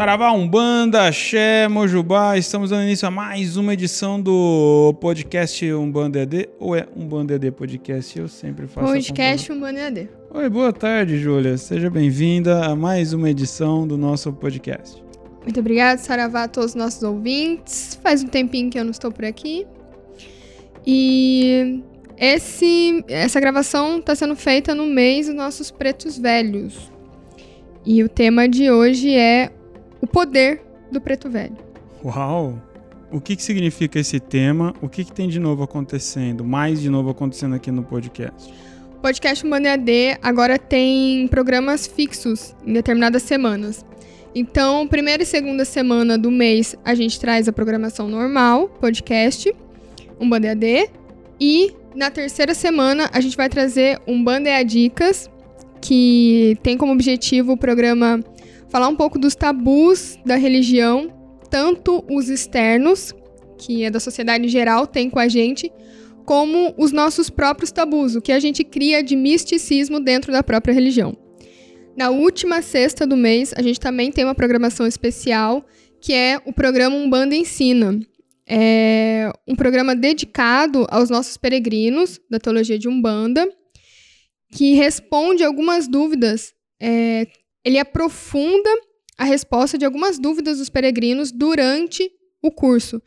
Saravá, Umbanda, Axé, Mojubá, estamos dando início a mais uma edição do podcast Umbanda ED, ou é Umbanda ED Podcast? Eu sempre faço Podcast Umbanda ED. Oi, boa tarde, Júlia. Seja bem-vinda a mais uma edição do nosso podcast. Muito obrigada, Saravá, a todos os nossos ouvintes. Faz um tempinho que eu não estou por aqui. E esse, essa gravação está sendo feita no mês dos nossos pretos velhos. E o tema de hoje é o poder do preto velho. Uau! O que, que significa esse tema? O que, que tem de novo acontecendo? Mais de novo acontecendo aqui no podcast? O podcast Humana AD agora tem programas fixos em determinadas semanas. Então, primeira e segunda semana do mês a gente traz a programação normal, podcast, um AD. E na terceira semana a gente vai trazer um Bandeia Dicas, que tem como objetivo o programa falar um pouco dos tabus da religião, tanto os externos, que é da sociedade em geral, tem com a gente, como os nossos próprios tabus, o que a gente cria de misticismo dentro da própria religião. Na última sexta do mês, a gente também tem uma programação especial, que é o programa Umbanda Ensina. É um programa dedicado aos nossos peregrinos da teologia de Umbanda, que responde algumas dúvidas é, ele aprofunda a resposta de algumas dúvidas dos peregrinos durante o curso.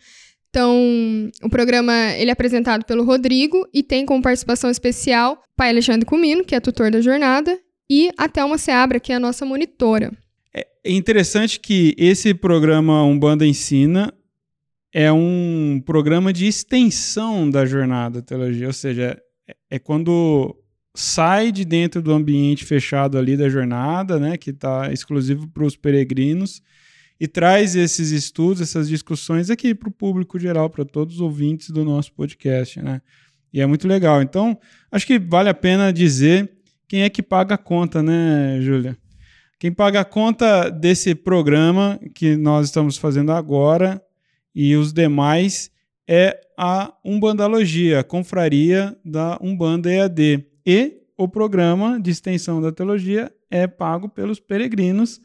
Então, o programa ele é apresentado pelo Rodrigo e tem como participação especial o pai Alexandre Comino, que é tutor da jornada, e a Thelma Seabra, que é a nossa monitora. É interessante que esse programa Umbanda Ensina é um programa de extensão da jornada teologia, ou seja, é, é quando sai de dentro do ambiente fechado ali da jornada, né, que está exclusivo para os peregrinos, e traz esses estudos, essas discussões aqui para o público geral, para todos os ouvintes do nosso podcast, né? E é muito legal. Então, acho que vale a pena dizer quem é que paga a conta, né, Júlia? Quem paga a conta desse programa que nós estamos fazendo agora e os demais é a Umbandalogia, a confraria da Umbanda EAD e o programa de extensão da teologia é pago pelos peregrinos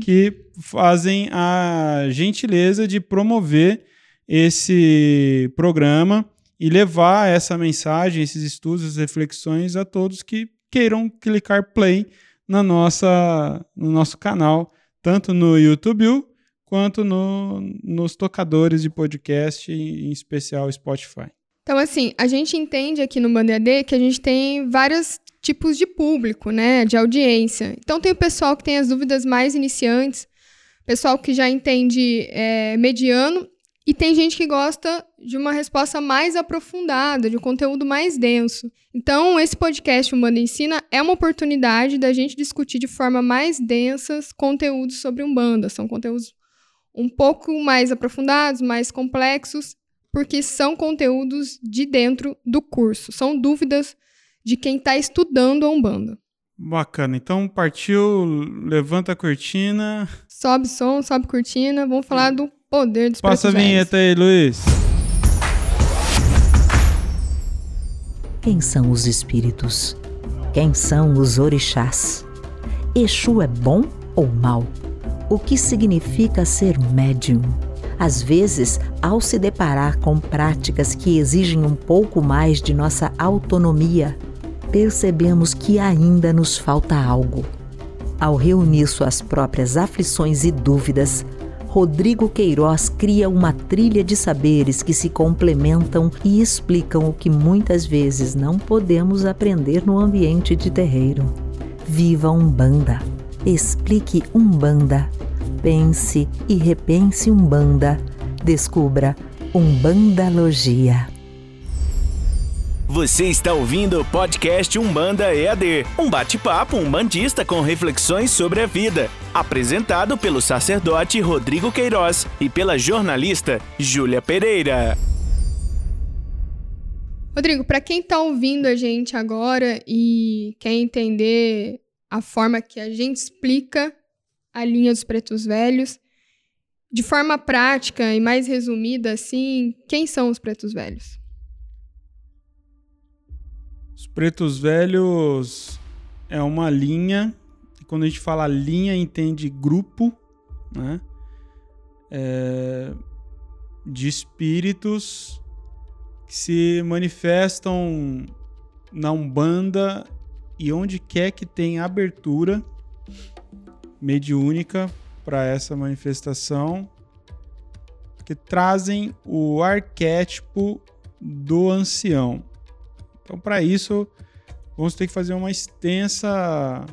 que fazem a gentileza de promover esse programa e levar essa mensagem, esses estudos, essas reflexões a todos que queiram clicar play na nossa, no nosso canal, tanto no YouTube quanto no, nos tocadores de podcast, em especial Spotify. Então, assim, a gente entende aqui no Bandeira que a gente tem vários tipos de público, né, de audiência. Então, tem o pessoal que tem as dúvidas mais iniciantes, pessoal que já entende é, mediano, e tem gente que gosta de uma resposta mais aprofundada, de um conteúdo mais denso. Então, esse podcast Umbanda Ensina é uma oportunidade da gente discutir de forma mais densa conteúdos sobre Umbanda. São conteúdos um pouco mais aprofundados, mais complexos, porque são conteúdos de dentro do curso, são dúvidas de quem está estudando a Umbanda. Bacana, então partiu, levanta a cortina. Sobe som, sobe cortina, vamos falar do poder dos Passa a vinheta aí, Luiz. Quem são os espíritos? Quem são os orixás? Exu é bom ou mal? O que significa ser médium? Às vezes, ao se deparar com práticas que exigem um pouco mais de nossa autonomia, percebemos que ainda nos falta algo. Ao reunir suas próprias aflições e dúvidas, Rodrigo Queiroz cria uma trilha de saberes que se complementam e explicam o que muitas vezes não podemos aprender no ambiente de terreiro. Viva Umbanda! Explique Umbanda! Pense e repense Umbanda. Descubra Umbandalogia. Você está ouvindo o podcast Umbanda EAD, um bate-papo umbandista com reflexões sobre a vida, apresentado pelo sacerdote Rodrigo Queiroz e pela jornalista Júlia Pereira. Rodrigo, para quem está ouvindo a gente agora e quer entender a forma que a gente explica a linha dos pretos velhos. De forma prática e mais resumida, assim, quem são os pretos velhos? Os pretos velhos é uma linha. Quando a gente fala linha, entende grupo né? É, de espíritos que se manifestam na Umbanda e onde quer que tenha abertura mediúnica para essa manifestação, que trazem o arquétipo do ancião. Então, para isso, vamos ter que fazer uma extensa,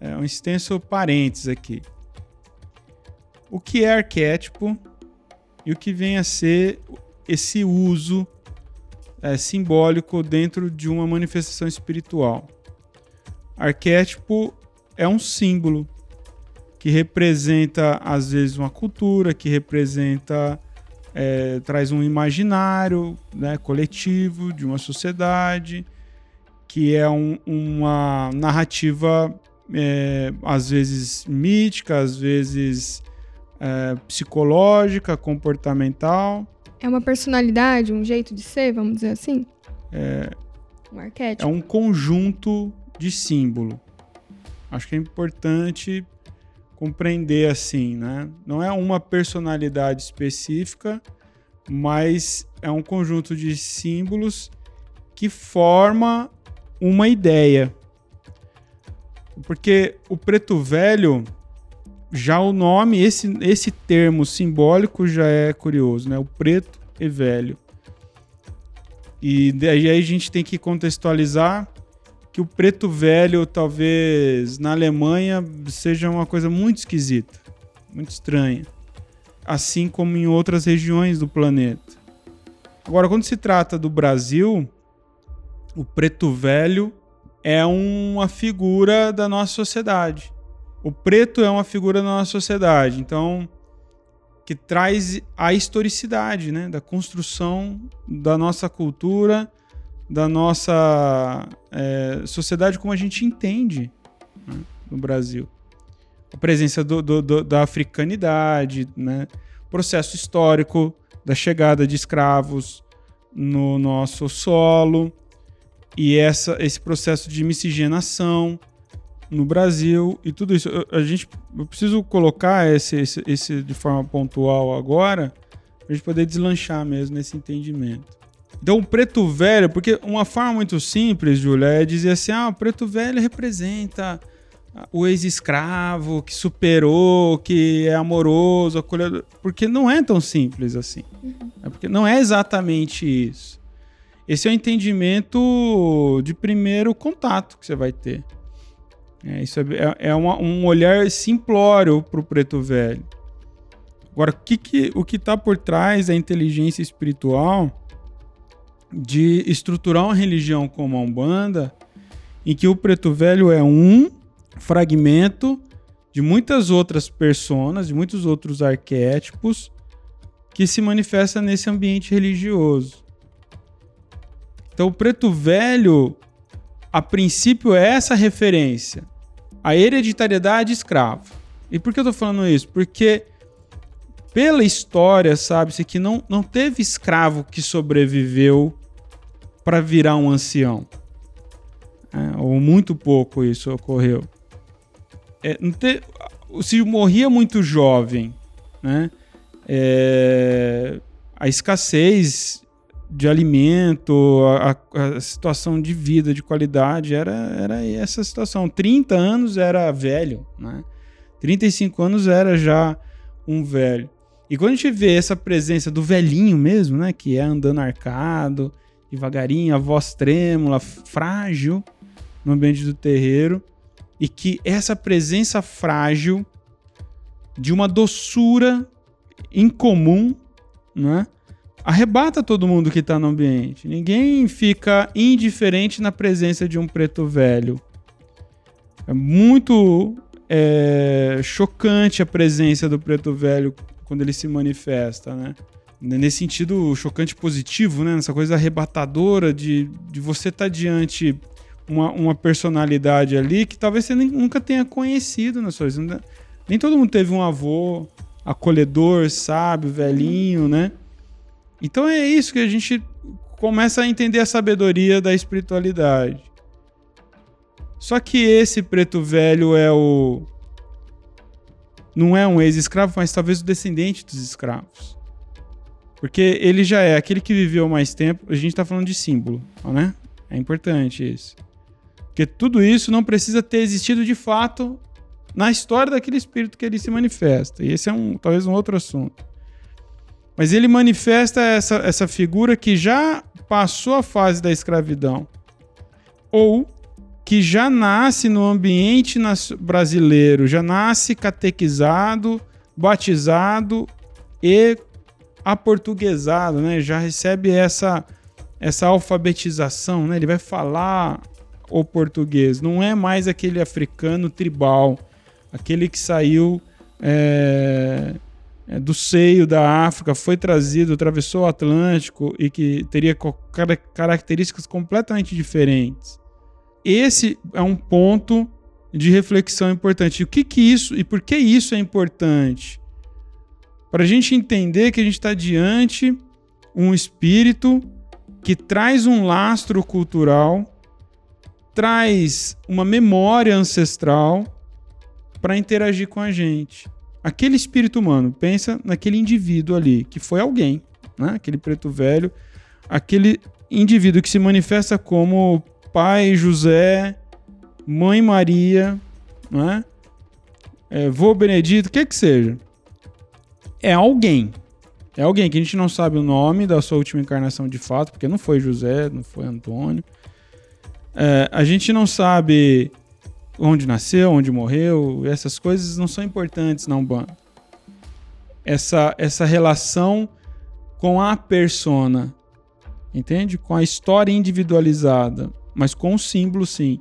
é, um extenso parênteses aqui. O que é arquétipo e o que vem a ser esse uso é, simbólico dentro de uma manifestação espiritual. Arquétipo é um símbolo que representa às vezes uma cultura, que representa é, traz um imaginário né, coletivo de uma sociedade, que é um, uma narrativa é, às vezes mítica, às vezes é, psicológica, comportamental. É uma personalidade, um jeito de ser, vamos dizer assim? É, um arquétipo. É um conjunto de símbolo. Acho que é importante compreender assim, né? Não é uma personalidade específica, mas é um conjunto de símbolos que forma uma ideia. Porque o preto velho, já o nome, esse, esse termo simbólico já é curioso, né? O preto e velho. E daí a gente tem que contextualizar que o preto velho, talvez na Alemanha, seja uma coisa muito esquisita, muito estranha. Assim como em outras regiões do planeta. Agora, quando se trata do Brasil, o preto velho é uma figura da nossa sociedade. O preto é uma figura da nossa sociedade, então que traz a historicidade, né, da construção da nossa cultura, da nossa é, sociedade como a gente entende né, no Brasil. A presença do, do, do, da africanidade, né, processo histórico da chegada de escravos no nosso solo e essa, esse processo de miscigenação no Brasil e tudo isso. Eu, a gente, eu preciso colocar esse, esse, esse de forma pontual agora para a gente poder deslanchar mesmo nesse entendimento. Então, o preto velho, porque uma forma muito simples, Júlia, é dizer assim: ah, o preto velho representa o ex-escravo que superou, que é amoroso, acolhedor. Porque não é tão simples assim. Uhum. É porque não é exatamente isso. Esse é o entendimento de primeiro contato que você vai ter. É, isso é, é, é uma, um olhar simplório para o preto velho. Agora, o que, que, o que está por trás da inteligência espiritual de estruturar uma religião como a Umbanda, em que o preto velho é um fragmento de muitas outras personas, de muitos outros arquétipos que se manifesta nesse ambiente religioso. Então, o preto velho, a princípio, é essa referência, a hereditariedade escrava. E por que eu estou falando isso? Porque pela história, sabe-se que não, não teve escravo que sobreviveu para virar um ancião. É, ou muito pouco isso ocorreu. É, te, se morria muito jovem, né? É, a escassez de alimento, a, a, situação de vida, de qualidade, era, era essa situação. 30 anos era velho, né? 35 anos era já um velho. E quando a gente vê essa presença do velhinho mesmo, né? Que é andando arcado, devagarinho, a voz trêmula, frágil no ambiente do terreiro. E que essa presença frágil de uma doçura incomum, né? Arrebata todo mundo que está no ambiente. Ninguém fica indiferente na presença de um preto velho. É muito é, chocante a presença do preto velho quando ele se manifesta, né? Nesse sentido chocante positivo, né? Nessa coisa arrebatadora de, de você estar tá diante uma, uma personalidade ali que talvez você nem, nunca tenha conhecido na sua vida. Nem todo mundo teve um avô acolhedor, sábio, velhinho, né? Então é isso que a gente começa a entender a sabedoria da espiritualidade. Só que esse preto velho é o não é um ex-escravo, mas talvez o descendente dos escravos. Porque ele já é aquele que viveu mais tempo. A gente está falando de símbolo, né? É importante isso. Porque tudo isso não precisa ter existido de fato na história daquele espírito que ele se manifesta. E esse é um, talvez um outro assunto. Mas ele manifesta essa, essa figura que já passou a fase da escravidão. Ou que já nasce no ambiente brasileiro, já nasce catequizado, batizado e aportuguesado, né? Já recebe essa essa alfabetização, né? Ele vai falar o português, não é mais aquele africano tribal, aquele que saiu é, é, do seio da África, foi trazido, atravessou o Atlântico e que teria características completamente diferentes. Esse é um ponto de reflexão importante. O que que isso e por que isso é importante? Para a gente entender que a gente está diante um espírito que traz um lastro cultural, traz uma memória ancestral para interagir com a gente. Aquele espírito humano, pensa naquele indivíduo ali, que foi alguém, né? aquele preto velho, aquele indivíduo que se manifesta como pai José, mãe Maria, né? é, vô Benedito, o que que seja. É alguém. É alguém que a gente não sabe o nome da sua última encarnação de fato, porque não foi José, não foi Antônio. É, a gente não sabe onde nasceu, onde morreu, essas coisas não são importantes na Umbanda. Essa, essa relação com a persona, entende? Com a história individualizada, mas com o símbolo sim.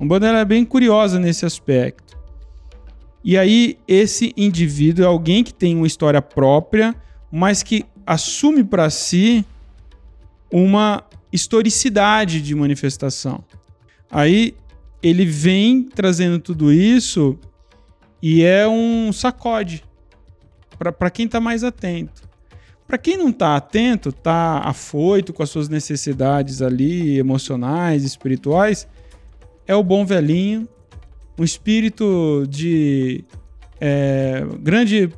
A Umbanda é bem curiosa nesse aspecto. E aí, esse indivíduo é alguém que tem uma história própria, mas que assume para si uma historicidade de manifestação. Aí ele vem trazendo tudo isso e é um sacode para quem está mais atento. Para quem não está atento, está afoito com as suas necessidades ali emocionais, espirituais, é o bom velhinho, um espírito de é, grande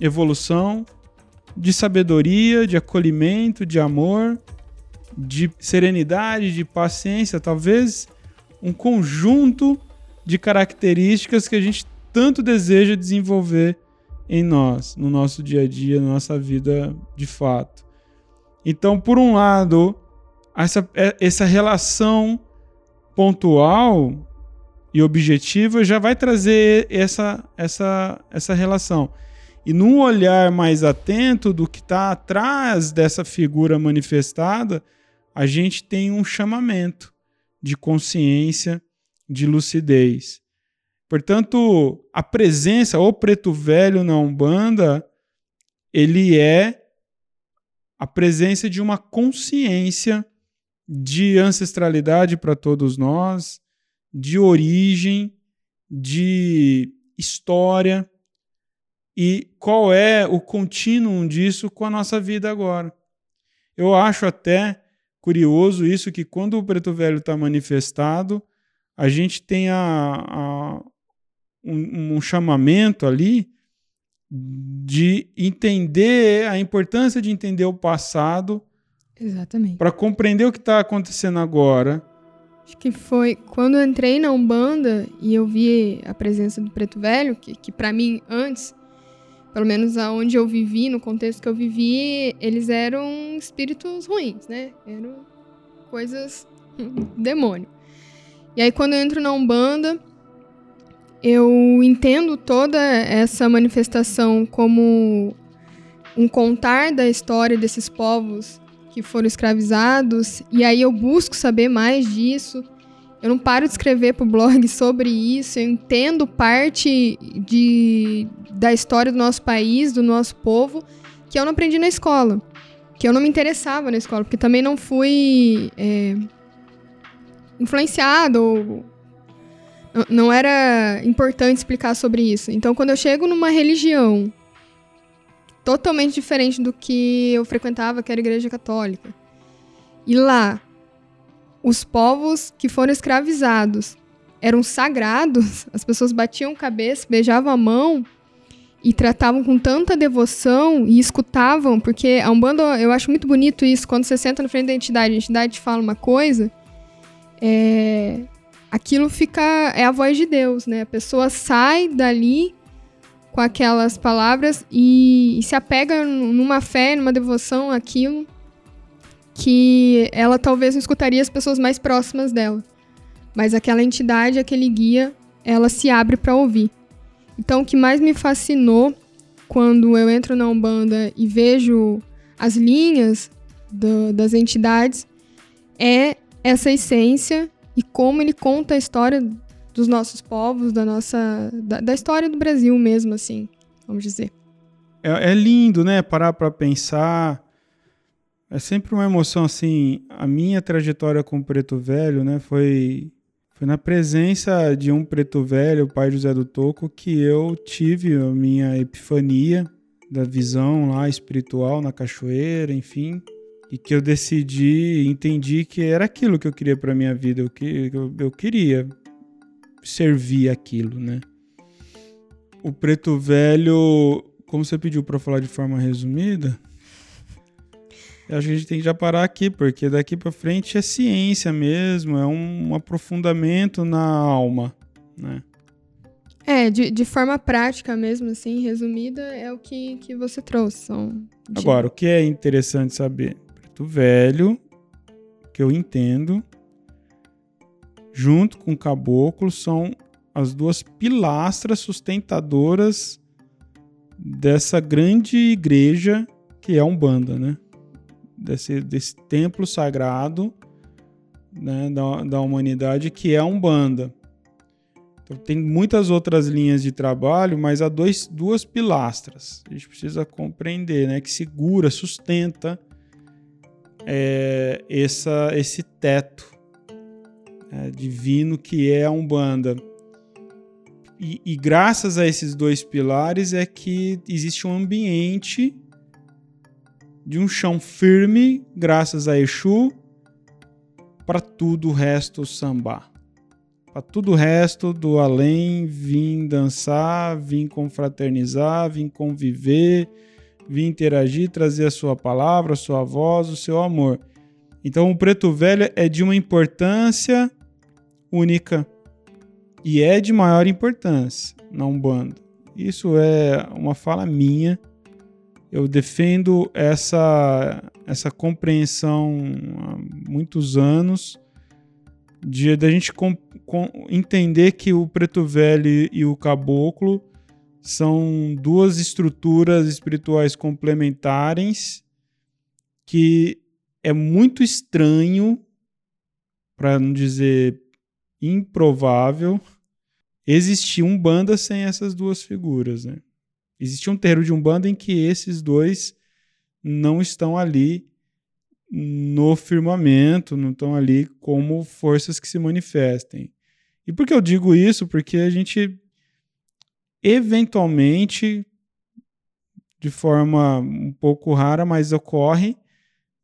evolução, de sabedoria, de acolhimento, de amor, de serenidade, de paciência, talvez um conjunto de características que a gente tanto deseja desenvolver em nós, no nosso dia a dia, na nossa vida de fato. Então, por um lado, essa, é, essa relação pontual e objetiva já vai trazer essa, essa, essa relação. E num olhar mais atento do que está atrás dessa figura manifestada, a gente tem um chamamento de consciência, de lucidez. Portanto, a presença, o preto velho na Umbanda, ele é a presença de uma consciência de ancestralidade para todos nós, de origem, de história e qual é o contínuo disso com a nossa vida agora. Eu acho até curioso isso que quando o preto velho está manifestado, a gente tem a, a um, um, chamamento ali de entender a importância de entender o passado. Exatamente. Para compreender o que está acontecendo agora. Acho que foi quando eu entrei na Umbanda e eu vi a presença do Preto Velho, que, que para mim antes pelo menos aonde eu vivi, no contexto que eu vivi, eles eram espíritos ruins, né? Eram coisas demônio. E aí quando eu entro na Umbanda, eu entendo toda essa manifestação como um contar da história desses povos que foram escravizados, e aí eu busco saber mais disso. Eu não paro de escrever pro blog sobre isso, eu entendo parte de, da história do nosso país, do nosso povo, que eu não aprendi na escola. Que eu não me interessava na escola, porque também não fui é, influenciado ou não era importante explicar sobre isso. Então, quando eu chego numa religião totalmente diferente do que eu frequentava, que era a igreja católica, e lá os povos que foram escravizados eram sagrados, as pessoas batiam cabeça, beijavam a mão e tratavam com tanta devoção e escutavam, porque a Umbanda, eu acho muito bonito isso, quando você senta na frente da entidade, a entidade fala uma coisa, é, aquilo fica, é a voz de Deus, né? A pessoa sai dali com aquelas palavras e, e se apega numa fé, numa devoção àquilo que ela talvez não escutaria as pessoas mais próximas dela. Mas aquela entidade, aquele guia, ela se abre para ouvir. Então, o que mais me fascinou quando eu entro na Umbanda e vejo as linhas do, das entidades é essa essência e como ele conta a história dos nossos povos, da nossa da, da história do Brasil mesmo, assim, vamos dizer. É, é lindo, né? Parar para pensar. É sempre uma emoção assim. A minha trajetória com o Preto Velho, né? Foi foi na presença de um preto velho, o pai José do Toco, que eu tive a minha epifania da visão lá espiritual na cachoeira, enfim, e que eu decidi, entendi que era aquilo que eu queria para minha vida, eu, que, eu, eu queria servir aquilo, né? O preto velho, como você pediu para falar de forma resumida, eu acho que a gente tem que já parar aqui, porque daqui para frente é ciência mesmo, é um aprofundamento na alma, né? É, de, de forma prática mesmo, assim, resumida, é o que, que você trouxe. São de... Agora, o que é interessante saber? Velho, que eu entendo, junto com o Caboclo, são as duas pilastras sustentadoras dessa grande igreja que é a Umbanda, né? desse, desse templo sagrado né, da, da humanidade que é a Umbanda. Então, tem muitas outras linhas de trabalho, mas há dois, duas pilastras. A gente precisa compreender, né, que segura, sustenta é, essa, esse teto é, divino que é a Umbanda. E, e, graças a esses dois pilares é que existe um ambiente de um chão firme, graças a Exu, para tudo o resto sambar. Para tudo o resto do além, vim dançar, vim confraternizar, vim conviver, vim interagir, trazer a sua palavra, a sua voz, o seu amor. Então o preto velho é de uma importância única e é de maior importância na Umbanda. Isso é uma fala minha eu defendo essa, essa compreensão há muitos anos de da gente com, com, entender que o preto velho e o caboclo são duas estruturas espirituais complementares que é muito estranho, para não dizer improvável, existir um banda sem essas duas figuras, né? Existe um terreiro de Umbanda em que esses dois não estão ali no firmamento, não estão ali como forças que se manifestem. E por que eu digo isso? Porque a gente eventualmente, de forma um pouco rara, mas ocorre,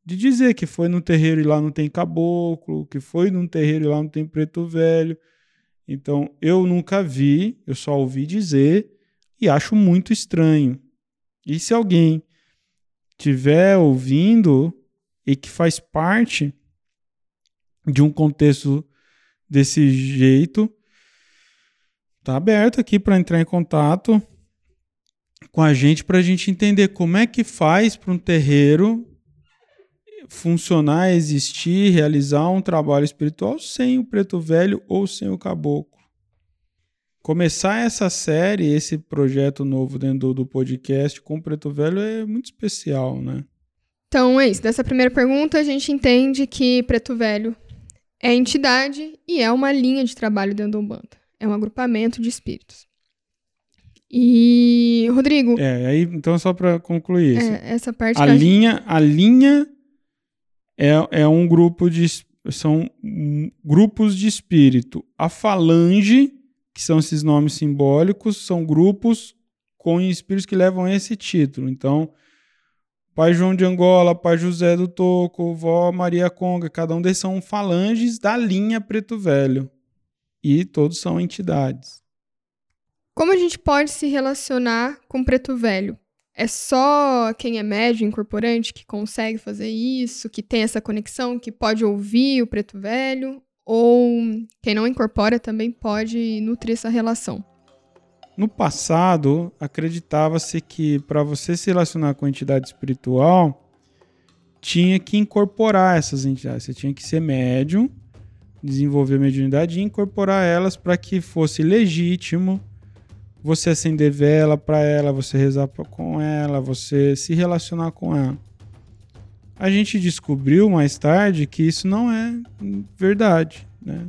de dizer que foi num terreiro e lá não tem caboclo, que foi num terreiro e lá não tem preto velho. Então, eu nunca vi, eu só ouvi dizer e acho muito estranho. E se alguém tiver ouvindo e que faz parte de um contexto desse jeito, tá aberto aqui para entrar em contato com a gente para a gente entender como é que faz para um terreiro funcionar, existir, realizar um trabalho espiritual sem o preto velho ou sem o caboclo começar essa série, esse projeto novo dentro do, do podcast com o Preto Velho é muito especial, né? Então é isso. Dessa primeira pergunta, a gente entende que Preto Velho é entidade e é uma linha de trabalho dentro da Umbanda. É um agrupamento de espíritos. E, Rodrigo. É, aí, então, só para concluir. É, essa parte. A linha, a, gente... a linha é, é um grupo de. São grupos de espírito. A falange que são esses nomes simbólicos, são grupos com espíritos que levam esse título. Então, Pai João de Angola, Pai José do Toco, Vó Maria Conga, cada um desses são falanges da linha Preto Velho. E todos são entidades. Como a gente pode se relacionar com preto velho? É só quem é médio incorporante que consegue fazer isso, que tem essa conexão, que pode ouvir o preto velho? Ou quem não incorpora também pode nutrir essa relação? No passado, acreditava-se que para você se relacionar com a entidade espiritual, tinha que incorporar essas entidades. Você tinha que ser médium, desenvolver mediunidade e incorporar elas para que fosse legítimo você acender vela para ela, você rezar com ela, você se relacionar com ela. A gente descobriu mais tarde que isso não é verdade, né?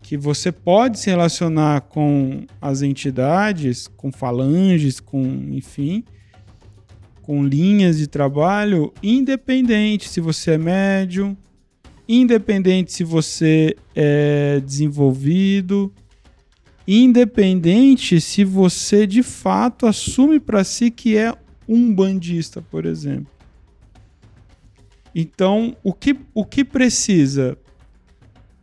Que você pode se relacionar com as entidades, com falanges, com, enfim, com linhas de trabalho, independente se você é médium, independente se você é desenvolvido, independente se você de fato assume para si que é um bandista, por exemplo. Então, o que, o que precisa?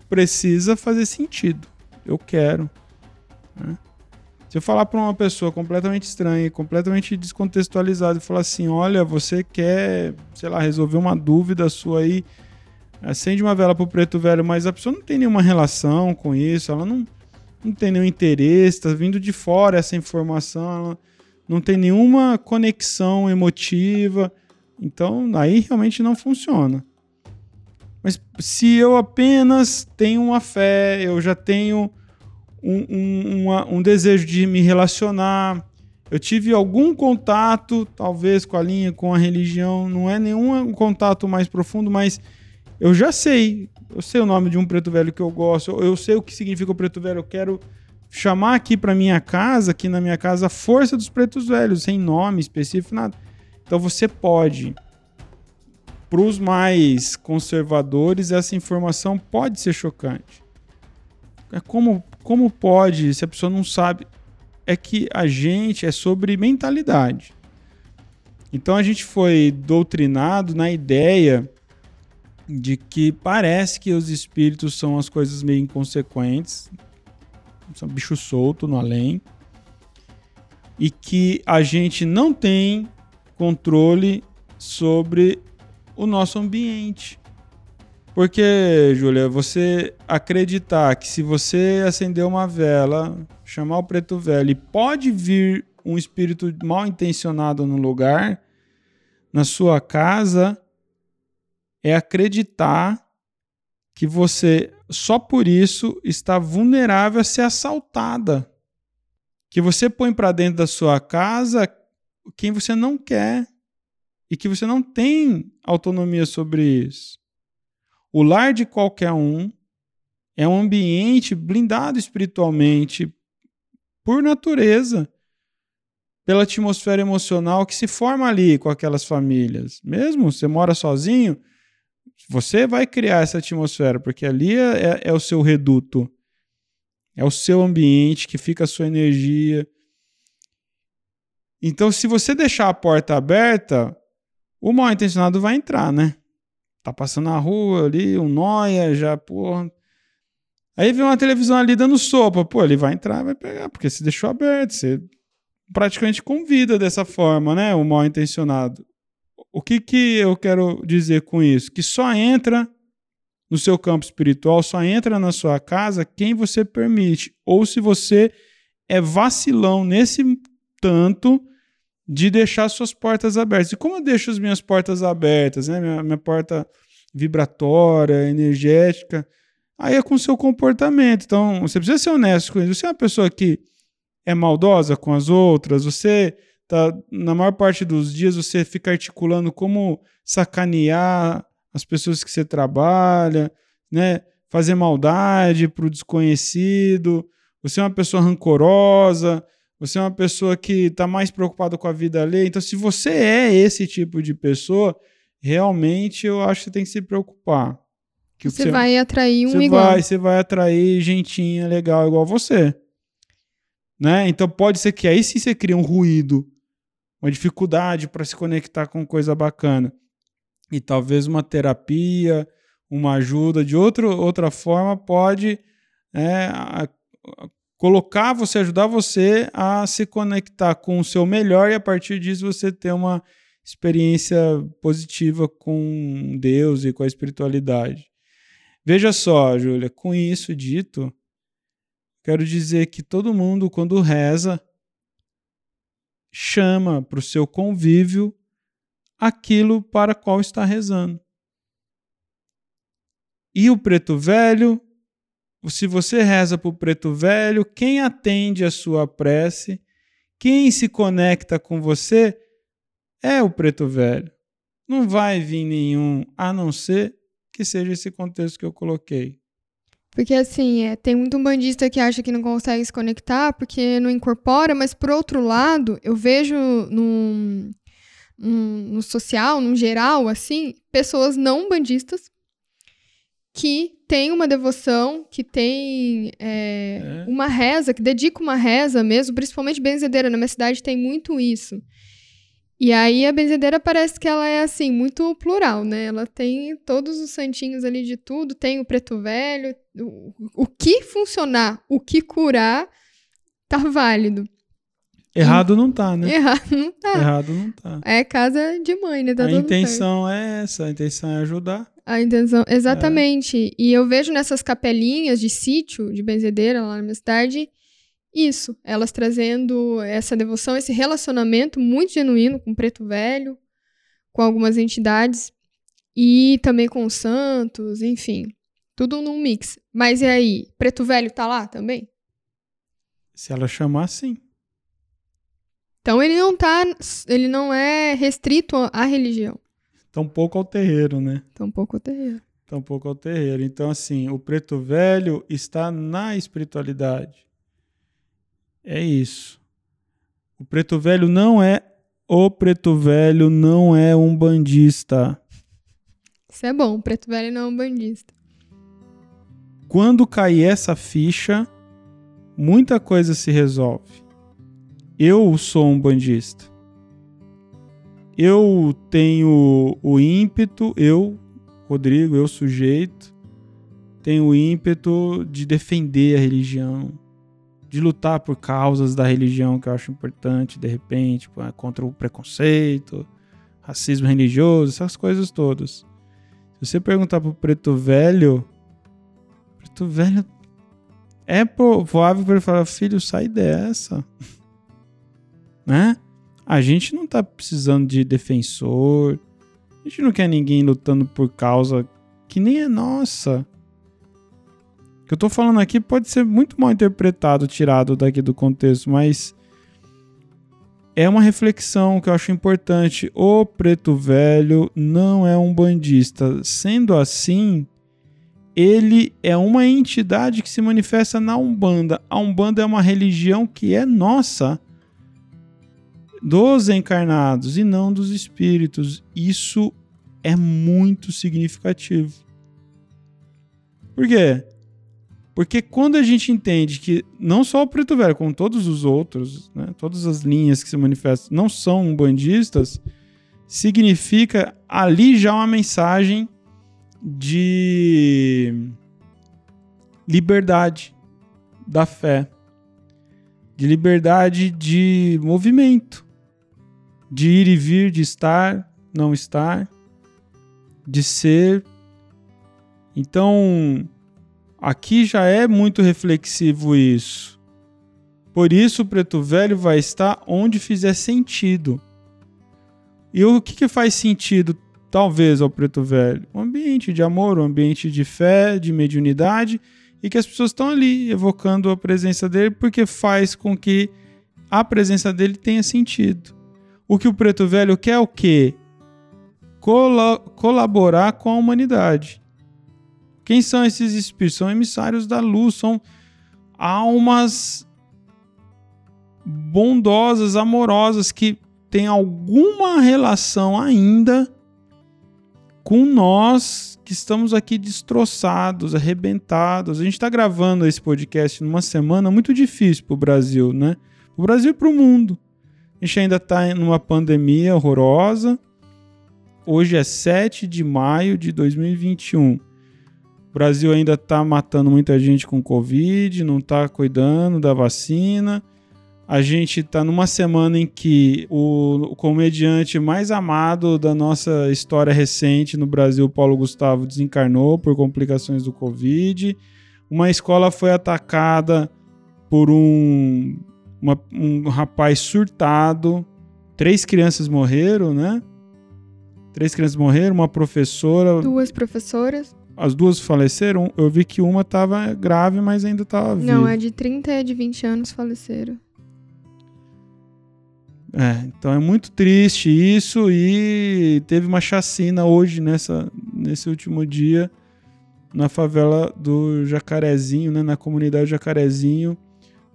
Precisa fazer sentido. Eu quero. Né? Se eu falar para uma pessoa completamente estranha, completamente descontextualizada, e falar assim: olha, você quer, sei lá, resolver uma dúvida sua aí, acende uma vela pro preto velho, mas a pessoa não tem nenhuma relação com isso, ela não não tem nenhum interesse, está vindo de fora essa informação, ela não tem nenhuma conexão emotiva. Então, aí realmente não funciona. Mas se eu apenas tenho uma fé, eu já tenho um, um, uma, um desejo de me relacionar, eu tive algum contato, talvez com a linha, com a religião, não é nenhum contato mais profundo, mas eu já sei eu sei o nome de um preto velho que eu gosto, eu sei o que significa o preto velho, eu quero chamar aqui para minha casa, aqui na minha casa, a força dos pretos velhos, sem nome específico, nada. Então você pode. Para os mais conservadores, essa informação pode ser chocante. É como, como pode, se a pessoa não sabe? É que a gente é sobre mentalidade. Então a gente foi doutrinado na ideia de que parece que os espíritos são as coisas meio inconsequentes, são bicho solto no além, e que a gente não tem controle sobre o nosso ambiente. Porque, Júlia, você acreditar que se você acender uma vela, chamar o preto velho e pode vir um espírito mal intencionado no lugar, na sua casa, é acreditar que você só por isso está vulnerável a ser assaltada. Que você põe para dentro da sua casa quem você não quer e que você não tem autonomia sobre isso. O lar de qualquer um é um ambiente blindado espiritualmente por natureza, pela atmosfera emocional que se forma ali com aquelas famílias. Mesmo você mora sozinho, você vai criar essa atmosfera, porque ali é, é, é o seu reduto, é o seu ambiente que fica a sua energia. Então, se você deixar a porta aberta, o mal intencionado vai entrar, né? Tá passando na rua ali, um noia, já, porra. Aí vem uma televisão ali dando sopa, pô, ele vai entrar, vai pegar, porque se deixou aberto, você praticamente convida dessa forma, né? O mal intencionado. O que, que eu quero dizer com isso? Que só entra no seu campo espiritual, só entra na sua casa quem você permite. Ou se você é vacilão nesse tanto de deixar suas portas abertas. E como eu deixo as minhas portas abertas, né? minha, minha porta vibratória, energética, aí é com o seu comportamento. Então, você precisa ser honesto com isso. Você é uma pessoa que é maldosa com as outras, você tá, na maior parte dos dias você fica articulando como sacanear as pessoas que você trabalha, né? Fazer maldade para o desconhecido. Você é uma pessoa rancorosa. Você é uma pessoa que está mais preocupada com a vida alheia. Então, se você é esse tipo de pessoa, realmente eu acho que você tem que se preocupar. Que você, você vai atrair um você igual. Vai, você vai atrair gentinha legal igual você. Né? Então pode ser que aí sim você cria um ruído uma dificuldade para se conectar com coisa bacana. E talvez uma terapia, uma ajuda de outro, outra forma pode é, a, a, colocar você, ajudar você a se conectar com o seu melhor e a partir disso você ter uma experiência positiva com Deus e com a espiritualidade. Veja só, Júlia, com isso dito, quero dizer que todo mundo, quando reza, chama para o seu convívio aquilo para qual está rezando. E o preto velho se você reza para o preto velho, quem atende a sua prece, quem se conecta com você é o preto velho. Não vai vir nenhum, a não ser que seja esse contexto que eu coloquei. Porque assim, é, tem muito bandista que acha que não consegue se conectar porque não incorpora, mas por outro lado, eu vejo no, no social, no geral, assim, pessoas não bandistas que tem uma devoção, que tem é, é. uma reza, que dedica uma reza mesmo, principalmente benzedeira. Na minha cidade tem muito isso. E aí a benzedeira parece que ela é assim, muito plural, né? Ela tem todos os santinhos ali de tudo, tem o preto velho, o, o que funcionar, o que curar, tá válido. Errado não tá, né? Errado não tá. Errado não tá. É casa de mãe, né? Tá a intenção certo. é essa, a intenção é ajudar. A intenção, exatamente. É. E eu vejo nessas capelinhas de sítio, de benzedeira lá na minha cidade, isso. Elas trazendo essa devoção, esse relacionamento muito genuíno com o preto velho, com algumas entidades e também com os santos, enfim. Tudo num mix. Mas e aí, preto velho tá lá também? Se ela chamar, sim. Então ele não tá, ele não é restrito à religião. Tampouco ao terreiro, né? Tampouco ao terreiro. Tampouco ao terreiro. Então, assim, o preto velho está na espiritualidade. É isso. O preto velho não é o preto velho, não é um bandista. Isso é bom, o preto velho não é um bandista. Quando cair essa ficha, muita coisa se resolve. Eu sou um bandista. Eu tenho o ímpeto, eu, Rodrigo, eu sujeito, tenho o ímpeto de defender a religião, de lutar por causas da religião que eu acho importante, de repente, contra o preconceito, racismo religioso, essas coisas todas. Se você perguntar pro preto velho, preto velho é provável para ele falar, filho, sai dessa né? A gente não tá precisando de defensor. A gente não quer ninguém lutando por causa que nem é nossa. Que eu tô falando aqui pode ser muito mal interpretado, tirado daqui do contexto, mas é uma reflexão que eu acho importante. O preto velho não é um bandista. Sendo assim, ele é uma entidade que se manifesta na Umbanda. A Umbanda é uma religião que é nossa dos encarnados e não dos espíritos. Isso é muito significativo. Por quê? Porque quando a gente entende que não só o Preto Velho, como todos os outros, né, todas as linhas que se manifestam não são bandistas, significa ali já uma mensagem de liberdade da fé, de liberdade de movimento de ir e vir, de estar, não estar, de ser. Então, aqui já é muito reflexivo isso. Por isso, o preto velho vai estar onde fizer sentido. E o que, que faz sentido, talvez, ao preto velho? Um ambiente de amor, um ambiente de fé, de mediunidade, e que as pessoas estão ali evocando a presença dele porque faz com que a presença dele tenha sentido. O que o preto velho quer é o quê? Colo colaborar com a humanidade. Quem são esses espíritos? São emissários da luz, são almas bondosas, amorosas que têm alguma relação ainda com nós que estamos aqui destroçados, arrebentados. A gente está gravando esse podcast numa semana muito difícil para o Brasil, né? Para o Brasil e para o mundo. A gente ainda está numa pandemia horrorosa. Hoje é 7 de maio de 2021. O Brasil ainda está matando muita gente com Covid, não está cuidando da vacina. A gente está numa semana em que o, comediante mais amado da nossa história recente no Brasil, Paulo Gustavo, desencarnou por complicações do Covid. Uma escola foi atacada por um, uma, um rapaz surtado. Três crianças morreram, né? Três crianças morreram, uma professora. Duas professoras. As duas faleceram? Eu vi que uma estava grave, mas ainda estava viva. Não, é de 30 e de 20 anos faleceram. É, então é muito triste isso e teve uma chacina hoje nessa, nesse último dia na favela do Jacarezinho, né, na comunidade Jacarezinho,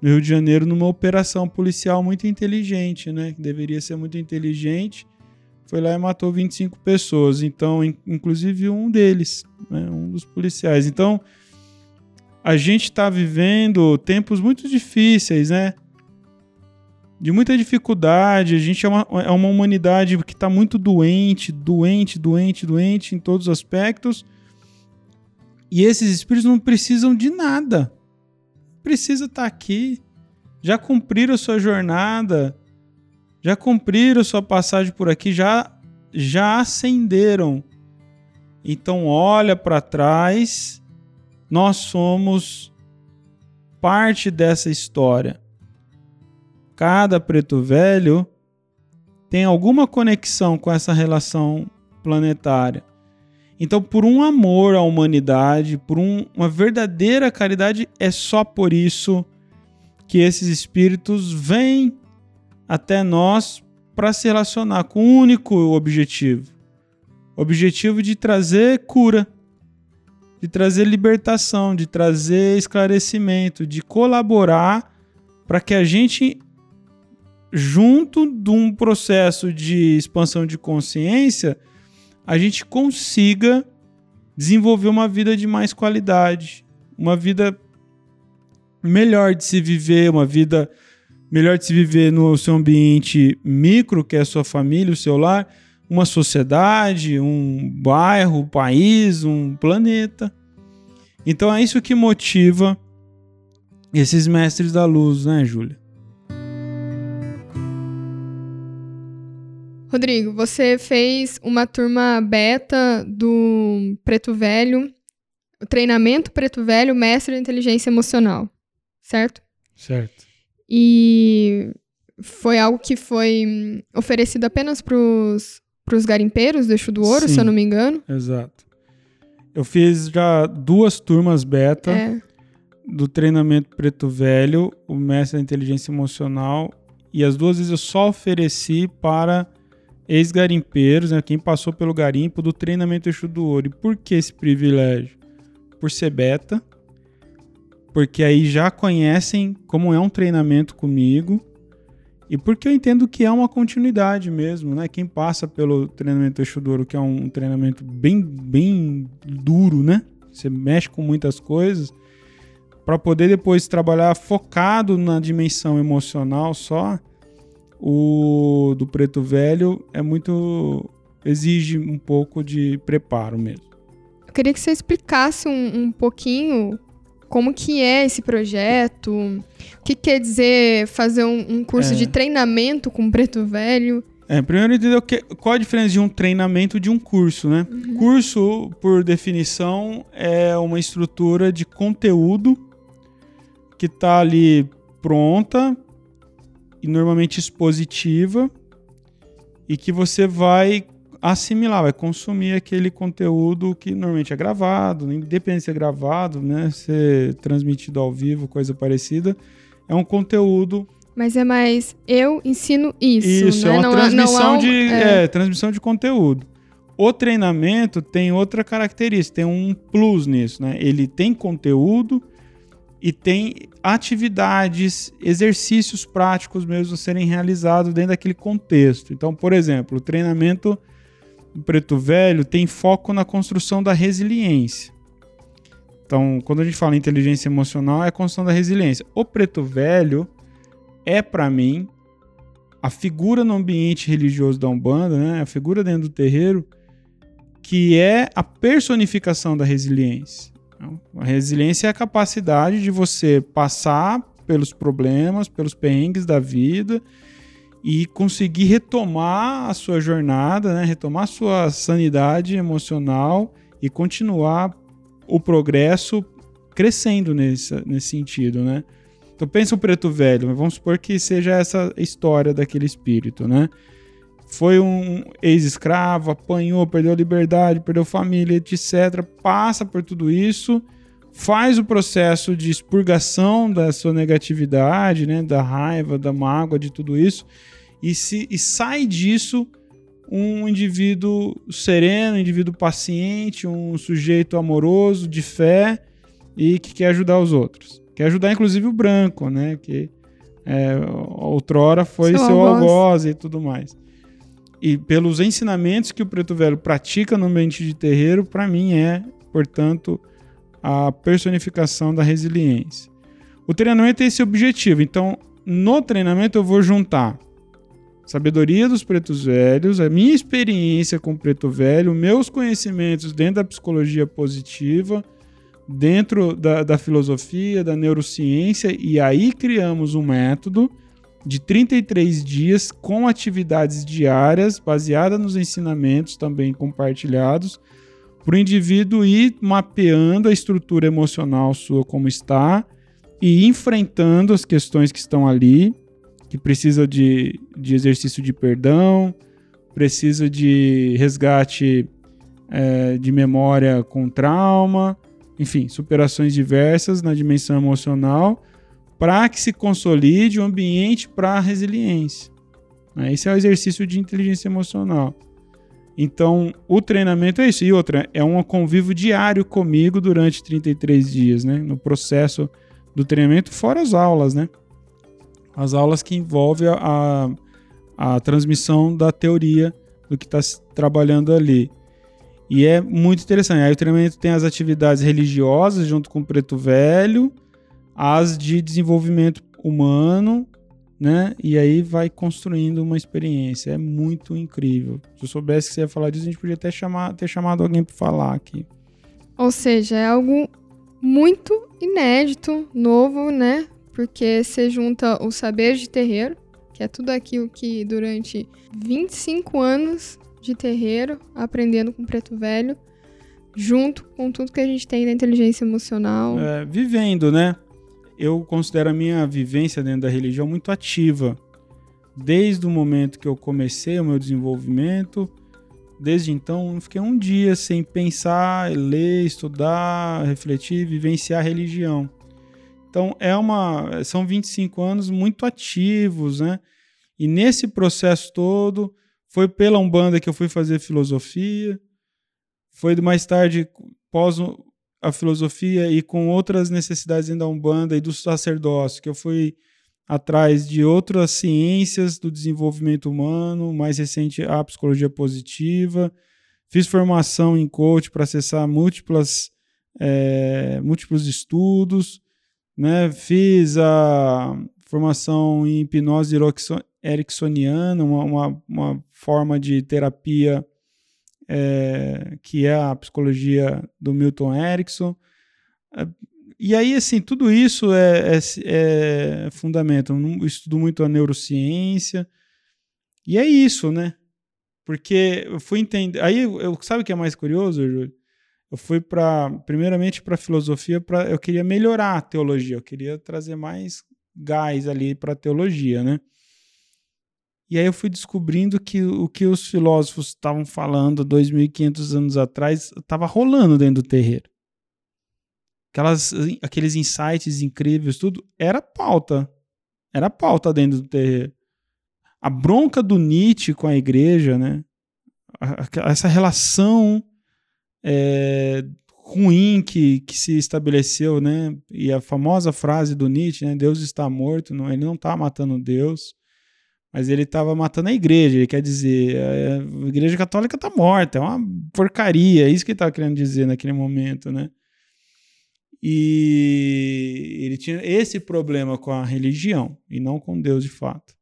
no Rio de Janeiro, numa operação policial muito inteligente, né, que deveria ser muito inteligente foi lá e matou 25 pessoas. Então, inclusive um deles, né, um dos policiais. Então, a gente está vivendo tempos muito difíceis, né? De muita dificuldade. A gente é uma, é uma humanidade que está muito doente, doente, doente, doente em todos os aspectos. E esses espíritos não precisam de nada. Precisa estar tá aqui. Já cumpriram sua jornada já cumpriram sua passagem por aqui, já já ascenderam. Então olha para trás, nós somos parte dessa história. Cada preto velho tem alguma conexão com essa relação planetária. Então, por um amor à humanidade, por um, uma verdadeira caridade, é só por isso que esses espíritos vêm até nós para se relacionar com um único objetivo: objetivo de trazer cura, de trazer libertação, de trazer esclarecimento, de colaborar para que a gente, junto de um processo de expansão de consciência, a gente consiga desenvolver uma vida de mais qualidade, uma vida melhor de se viver, uma vida melhor de se viver no seu ambiente micro, que é a sua família, o seu lar, uma sociedade, um bairro, um país, um planeta. Então é isso que motiva esses mestres da luz, né, Júlia? Rodrigo, você fez uma turma beta do Preto Velho, o treinamento Preto Velho, mestre de inteligência emocional, certo? Certo. E foi algo que foi oferecido apenas para os garimpeiros do Eixo do Ouro, Sim, se eu não me engano. Exato. Eu fiz já duas turmas beta é. do treinamento Preto Velho, o mestre da inteligência emocional, e as duas vezes eu só ofereci para ex-garimpeiros, né, quem passou pelo garimpo do treinamento Eixo do Ouro. E por que esse privilégio? Por ser beta, porque aí já conhecem como é um treinamento comigo e porque eu entendo que é uma continuidade mesmo, né? Quem passa pelo treinamento Exudoro, que é um treinamento bem, bem duro, né? Você mexe com muitas coisas para poder depois trabalhar focado na dimensão emocional só. O do preto velho é muito exige um pouco de preparo mesmo. Eu queria que você explicasse um, um pouquinho como que é esse projeto? O que quer dizer fazer um, um curso é. de treinamento com preto velho? É, primeiro entender que, qual a diferença de um treinamento de um curso, né? Uhum. Curso, por definição, é uma estrutura de conteúdo que está ali pronta e normalmente expositiva e que você vai assimilar, vai consumir aquele conteúdo que normalmente é gravado, independente de ser gravado, né, ser transmitido ao vivo, coisa parecida, é um conteúdo. Mas é mais eu ensino isso. Isso, né? é uma não, transmissão não de é... É, transmissão de conteúdo. O treinamento tem outra característica, tem um plus nisso, né? Ele tem conteúdo e tem atividades, exercícios práticos mesmo serem realizados dentro daquele contexto. Então, por exemplo, o treinamento o Preto Velho tem foco na construção da resiliência. Então, quando a gente fala em inteligência emocional, é a construção da resiliência. O Preto Velho é, para mim, a figura no ambiente religioso da Umbanda, né? a figura dentro do terreiro, que é a personificação da resiliência. A resiliência é a capacidade de você passar pelos problemas, pelos perrengues da vida e conseguir retomar a sua jornada, né? retomar a sua sanidade emocional e continuar o progresso crescendo nesse, nesse sentido, né? Então pensa o preto velho, vamos supor que seja essa história daquele espírito, né? Foi um ex-escravo, apanhou, perdeu a liberdade, perdeu família, etc. Passa por tudo isso, faz o processo de expurgação da sua negatividade, né? Da raiva, da mágoa, de tudo isso, e, se, e sai disso um indivíduo sereno, um indivíduo paciente, um sujeito amoroso, de fé e que quer ajudar os outros. Quer ajudar, inclusive, o branco, né? Que é, outrora foi seu, seu algoz. algoz e tudo mais. E pelos ensinamentos que o Preto Velho pratica no ambiente de terreiro, para mim é, portanto, a personificação da resiliência. O treinamento tem esse objetivo. Então, no treinamento eu vou juntar sabedoria dos pretos velhos, a minha experiência com preto velho, meus conhecimentos dentro da psicologia positiva, dentro da, da filosofia, da neurociência, e aí criamos um método de 33 dias com atividades diárias baseadas nos ensinamentos também compartilhados para o indivíduo ir mapeando a estrutura emocional sua como está e enfrentando as questões que estão ali que precisa de, de exercício de perdão, precisa de resgate é, de memória com trauma, enfim, superações diversas na dimensão emocional, para que se consolide o ambiente para a resiliência. Né? Esse é o exercício de inteligência emocional. Então, o treinamento é isso. E outra, é um convívio diário comigo durante 33 dias, né? No processo do treinamento, fora as aulas, né? as aulas que envolvem a, a, transmissão da teoria do que está trabalhando ali. E é muito interessante. Aí o treinamento tem as atividades religiosas junto com o Preto Velho, as de desenvolvimento humano, né? E aí vai construindo uma experiência. É muito incrível. Se eu soubesse que você ia falar disso, a gente podia até chamar, ter chamado alguém para falar aqui. Ou seja, é algo muito inédito, novo, né? porque você junta o saber de terreiro, que é tudo aquilo que durante 25 anos de terreiro, aprendendo com preto velho, junto com tudo que a gente tem da inteligência emocional. É, vivendo, né? Eu considero a minha vivência dentro da religião muito ativa. Desde o momento que eu comecei o meu desenvolvimento, desde então, não fiquei um dia sem pensar, ler, estudar, refletir, vivenciar a religião. Então é uma, são 25 anos muito ativos, né? E nesse processo todo, foi pela Umbanda que eu fui fazer filosofia, foi mais tarde, pós a filosofia e com outras necessidades da Umbanda e do sacerdócio, que eu fui atrás de outras ciências do desenvolvimento humano, mais recente a psicologia positiva, fiz formação em coach para acessar múltiplas, é, múltiplos estudos, né? Fiz a formação em hipnose ericksoniana, uma, uma, uma forma de terapia é, que é a psicologia do Milton Erickson. É, e aí, assim, tudo isso é, é, é fundamento. Eu estudo muito a neurociência. E é isso, né? Porque eu fui entender. Aí, eu, sabe o que é mais curioso, Júlio? eu fui para primeiramente para filosofia para eu queria melhorar a teologia, eu queria trazer mais gás ali para a teologia, né? E aí eu fui descobrindo que o que os filósofos estavam falando 2500 anos atrás estava rolando dentro do terreiro. Aquelas, aqueles insights incríveis, tudo era pauta. Era pauta dentro do terreiro. A bronca do Nietzsche com a igreja, né? Essa relação é, ruim que, que se estabeleceu, né? E a famosa frase do Nietzsche, né? Deus está morto, não, ele não está matando Deus, mas ele estava matando a igreja. Ele quer dizer, a igreja católica está morta, é uma porcaria, é isso que ele estava querendo dizer naquele momento, né? E ele tinha esse problema com a religião e não com Deus de fato.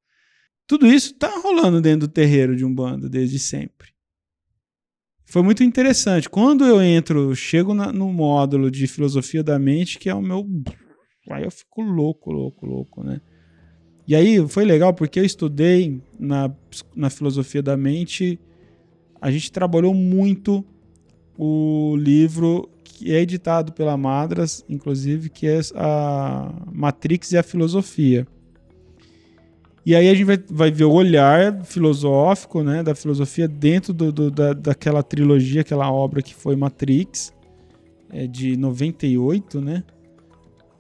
Tudo isso está rolando dentro do terreiro de Umbanda desde sempre. Foi muito interessante. Quando eu entro, chego na, no módulo de filosofia da mente, que é o meu. Aí eu fico louco, louco, louco, né? E aí foi legal porque eu estudei na, na filosofia da mente, a gente trabalhou muito o livro que é editado pela Madras, inclusive, que é a Matrix e a Filosofia. E aí a gente vai, vai ver o olhar filosófico, né, da filosofia dentro do, do, da, daquela trilogia, aquela obra que foi Matrix, é de 98, né?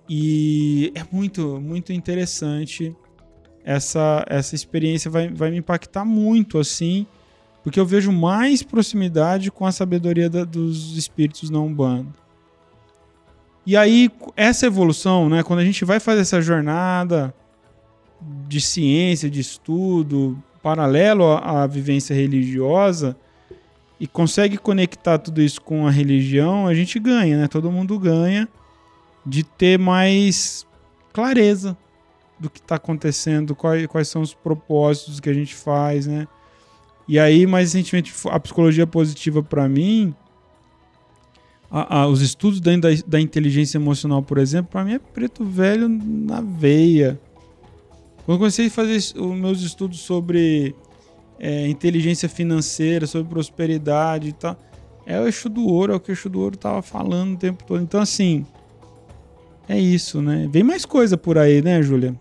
E é muito, muito interessante essa, essa experiência, vai, vai me impactar muito, assim, porque eu vejo mais proximidade com a sabedoria da, dos espíritos na Umbanda. E aí, essa evolução, né, quando a gente vai fazer essa jornada de ciência, de estudo, paralelo à, à vivência religiosa, e consegue conectar tudo isso com a religião, a gente ganha, né? Todo mundo ganha de ter mais clareza do que está acontecendo, quais, quais são os propósitos que a gente faz, né? E aí, mais recentemente, a psicologia positiva para mim, a, a, os estudos da, da inteligência emocional, por exemplo, para mim é preto velho na veia. Quando comecei a fazer os meus estudos sobre é, inteligência financeira, sobre prosperidade e tal, é o eixo do ouro, é o que o eixo do ouro tava falando o tempo todo. Então, assim, é isso, né? Vem mais coisa por aí, né, Júlia?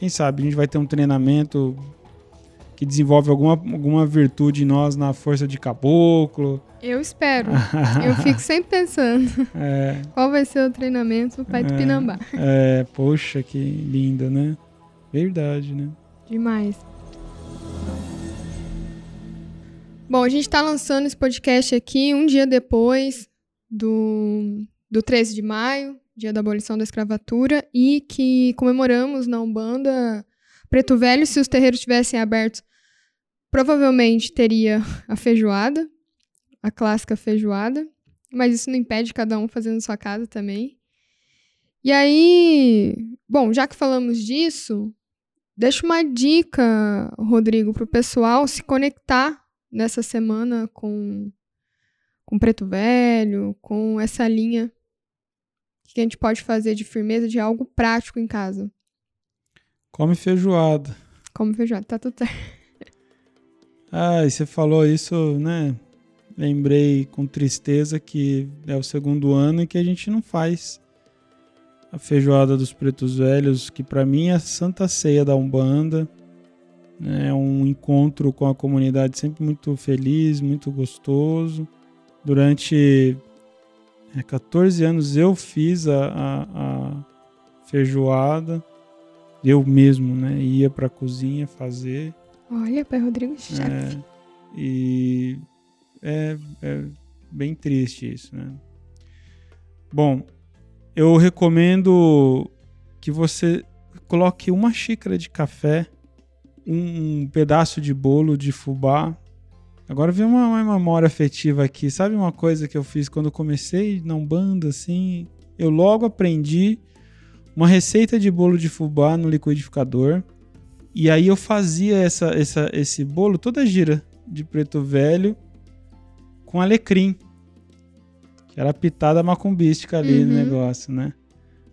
Quem sabe a gente vai ter um treinamento que desenvolve alguma, alguma virtude em nós na força de caboclo. Eu espero. Eu fico sempre pensando. É. Qual vai ser o treinamento do Pai é, Pinambá? É, poxa, que linda, né? Verdade, né? Demais. Bom, a gente está lançando esse podcast aqui um dia depois do, do 13 de maio, dia da abolição da escravatura, e que comemoramos na Umbanda Preto Velho. Se os terreiros tivessem abertos, provavelmente teria a feijoada, a clássica feijoada, mas isso não impede cada um fazendo sua casa também. E aí, bom, já que falamos disso, Deixa uma dica, Rodrigo, para o pessoal se conectar nessa semana com, com Preto Velho, com essa linha que a gente pode fazer de firmeza de algo prático em casa. Come feijoada. Come feijoada, tá tudo certo. Ah, e você falou isso, né? Lembrei com tristeza que é o segundo ano e que a gente não faz a feijoada dos pretos velhos, que para mim é a santa ceia da Umbanda. Né? É um encontro com a comunidade sempre muito feliz, muito gostoso. Durante é, 14 anos eu fiz a, a, a feijoada, eu mesmo, né? Ia para a cozinha fazer. Olha, Pai Rodrigo chefe. É, e é, é bem triste isso, né? Bom, eu recomendo que você coloque uma xícara de café, um pedaço de bolo de fubá. Agora vem uma, uma memória afetiva aqui. Sabe uma coisa que eu fiz quando comecei na Umbanda, assim? Eu logo aprendi uma receita de bolo de fubá no liquidificador. E aí eu fazia essa, essa, esse bolo toda gira de preto velho com alecrim. Que era a pitada macumbística ali uhum. no negócio, né?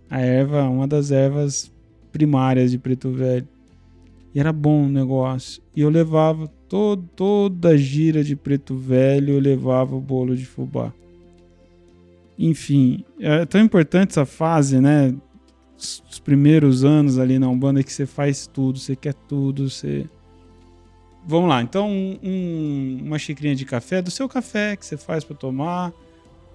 A erva, uma das ervas primárias de Preto Velho. E era bom o negócio. E eu levava todo, toda gira de Preto Velho, levava o bolo de fubá. Enfim, é tão importante essa fase, né? Os primeiros anos ali na Umbanda que você faz tudo, você quer tudo, você... Vamos lá, então um, uma xicrinha de café, do seu café que você faz para tomar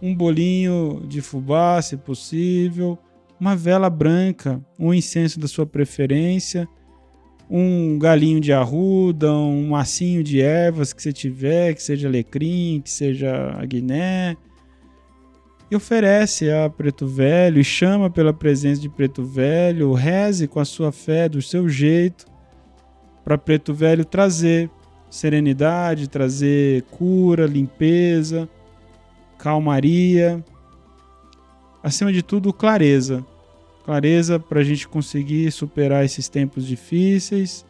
um bolinho de fubá, se possível, uma vela branca, um incenso da sua preferência, um galinho de arruda, um massinho de ervas que você tiver, que seja alecrim, que seja aguiné, e oferece a Preto Velho e chama pela presença de Preto Velho, reze com a sua fé do seu jeito para Preto Velho trazer serenidade, trazer cura, limpeza, calmaria, acima de tudo, clareza. Clareza para a gente conseguir superar esses tempos difíceis,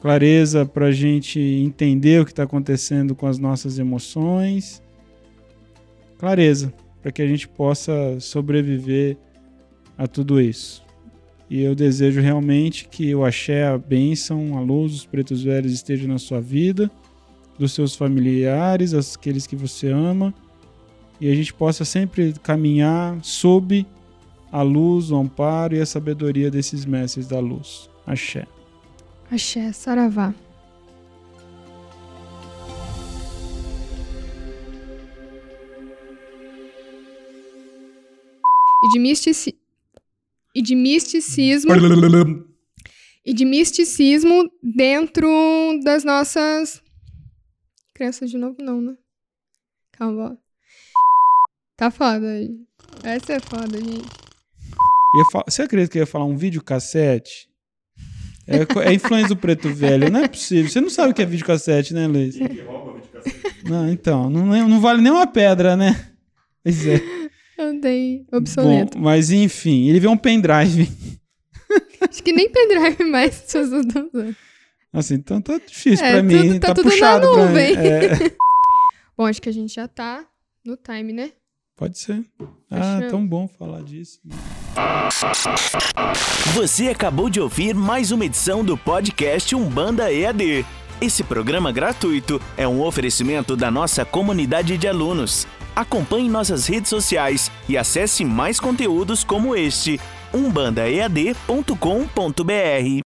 clareza para a gente entender o que está acontecendo com as nossas emoções, clareza para que a gente possa sobreviver a tudo isso. E eu desejo realmente que o axé, a bênção, a luz dos pretos velhos esteja na sua vida, dos seus familiares, aqueles que você ama, e a gente possa sempre caminhar sob a luz, o amparo e a sabedoria desses mestres da luz. Axé. Axé, Saravá. E de, mistici... e de misticismo. e de misticismo dentro das nossas. Crianças de novo, não, né? Calma. Tá foda. Essa é foda, gente. Você acredita que eu ia falar um videocassete? É, é influência do preto velho, não é possível. Você não sabe o que é videocassete, né, Luiz? Não, então, não, não vale nem uma pedra, né? Pois é. Tem obsoleto. Bom, mas enfim, ele vê um pendrive. Acho que nem pendrive mais as pessoas estão usando. Assim, então tá difícil é, pra mim, tá, tá tudo puxado na nuvem. É. Bom, acho que a gente já tá no time, né? Pode ser. Ah, tão bom falar disso. Você acabou de ouvir mais uma edição do podcast Umbanda EAD. Esse programa gratuito é um oferecimento da nossa comunidade de alunos. Acompanhe nossas redes sociais e acesse mais conteúdos como este umbandaead.com.br.